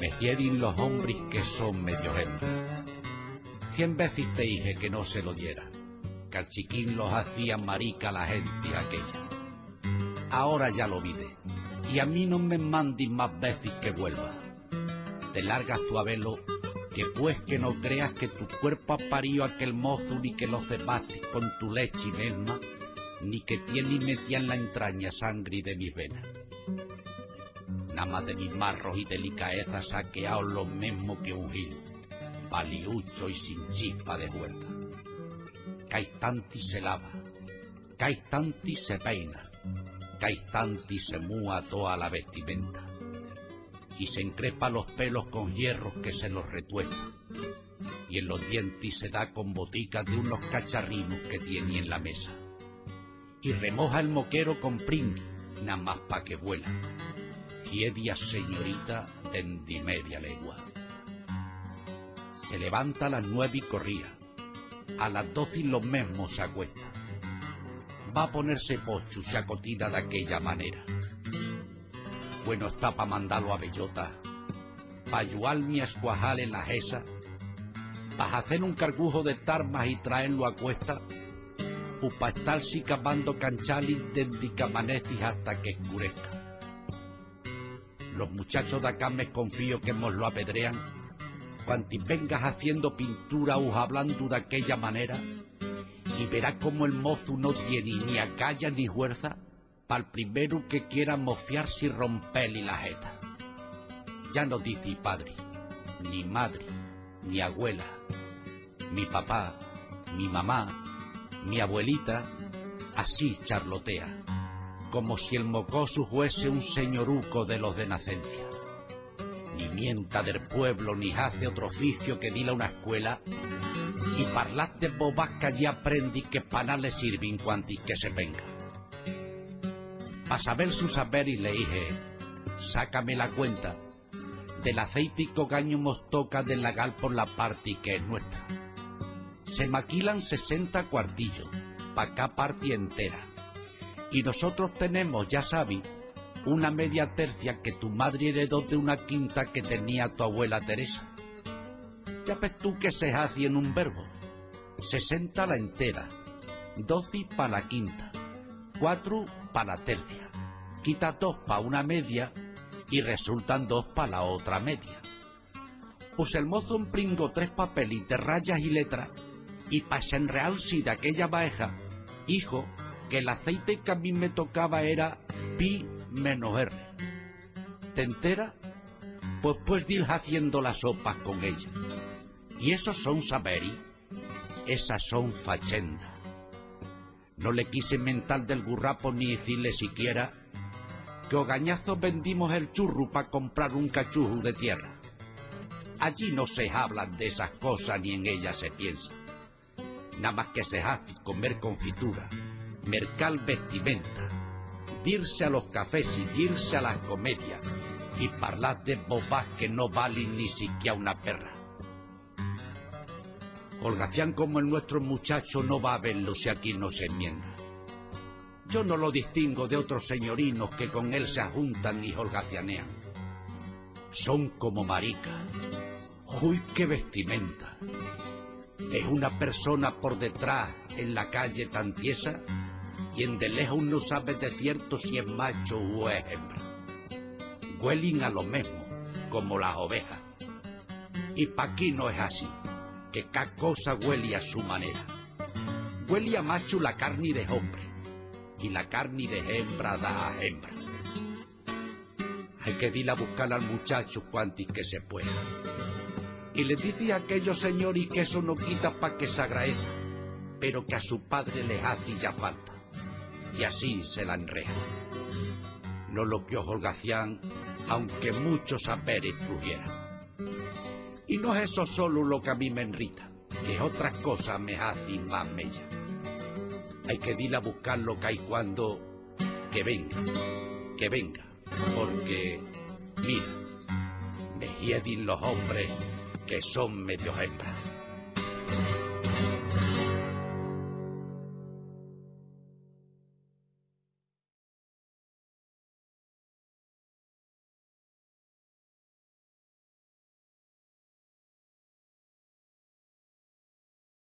Me quieren los hombres que son medio hembras. Cien veces te dije que no se lo diera, que al chiquín los hacía marica la gente aquella. Ahora ya lo vide, y a mí no me mandes más veces que vuelva. Te largas tu avelo, que pues que no creas que tu cuerpo ha parido aquel mozo ni que lo cebaste con tu leche misma, ni que tiene y metía en la entraña sangre de mis venas nada más de mis marros y delicaezas saqueado lo mismo que un gil, paliucho y sin chispa de huerta. Caistanti se lava, Caistanti se peina, Caistanti se múa toda la vestimenta, y se encrepa los pelos con hierros que se los retuesta, y en los dientes se da con boticas de unos cacharrinos que tiene en la mesa, y remoja el moquero con pringui, nada más pa' que vuela quiedia señorita de media legua. Se levanta a las nueve y corría. A las doce y lo mismo se acuesta. Va a ponerse pocho se acotina de aquella manera. Bueno está pa' mandarlo a bellota, pa' ayudar mi escuajal en la jesa, pa' hacer un cargujo de tarmas y traerlo a cuesta, o pa' estar sicapando canchali desde que amanece hasta que escurezca. Los muchachos de acá me confío que nos lo apedrean. Cuanti vengas haciendo pintura o hablando de aquella manera, y verás como el mozo no tiene ni acalla ni fuerza el primero que quiera mofiarse y romperle la jeta. Ya no dice padre, ni madre, ni abuela, mi papá, mi mamá, mi abuelita, así charlotea como si el mocoso fuese un señoruco de los de nacencia. Ni mienta del pueblo, ni hace otro oficio que dila una escuela, y parlar de bobasca ya aprendí que para le sirven cuanti que se venga. Pa' saber su saber y le dije, sácame la cuenta del aceite y cogaño mostoca del lagal por la parte que es nuestra. Se maquilan sesenta cuartillos, pa' acá parte entera y nosotros tenemos, ya sabes, una media tercia que tu madre heredó de una quinta que tenía tu abuela Teresa. Ya ves tú que se hace en un verbo. Sesenta la entera, doce para la quinta, cuatro para la tercia. Quita dos para una media y resultan dos para la otra media. Pues el mozo empringó tres papelitos, rayas y letras y para si de aquella baeja, hijo, que el aceite que a mí me tocaba era pi menos R. ¿Te entera? Pues pues ir haciendo las sopas con ella. Y esos son saberi, esas son fachendas. No le quise mental del burrapo ni decirle siquiera que ogañazos vendimos el churro para comprar un cachujo de tierra. Allí no se hablan de esas cosas ni en ellas se piensa. Nada más que se hace comer confitura mercal vestimenta, dirse a los cafés y irse a las comedias y parlar de bobas que no valen ni siquiera una perra. Holgacián como el nuestro muchacho no va a verlo si aquí no se enmienda. Yo no lo distingo de otros señorinos que con él se ajuntan y holgacianean. Son como maricas. ¡Uy, qué vestimenta! Es una persona por detrás en la calle tan tiesa quien de lejos no sabe de cierto si es macho o es hembra. Huelen a lo mismo, como las ovejas. Y pa' aquí no es así, que cada cosa huele a su manera. Huele a macho la carne de hombre, y la carne de hembra da a hembra. Hay que ir a buscar al muchacho cuantis que se pueda. Y le dice a aquellos señores que eso no quita pa' que se agradezca, pero que a su padre le hace ya falta y así se la enreja. No lo que holgacián, aunque muchos saberes crujieran. Y no es eso solo lo que a mí me enrita, que otras cosas me hacen más mella. Hay que ir a buscar lo que hay cuando que venga, que venga, porque mira, me hiedin los hombres que son medio hembras.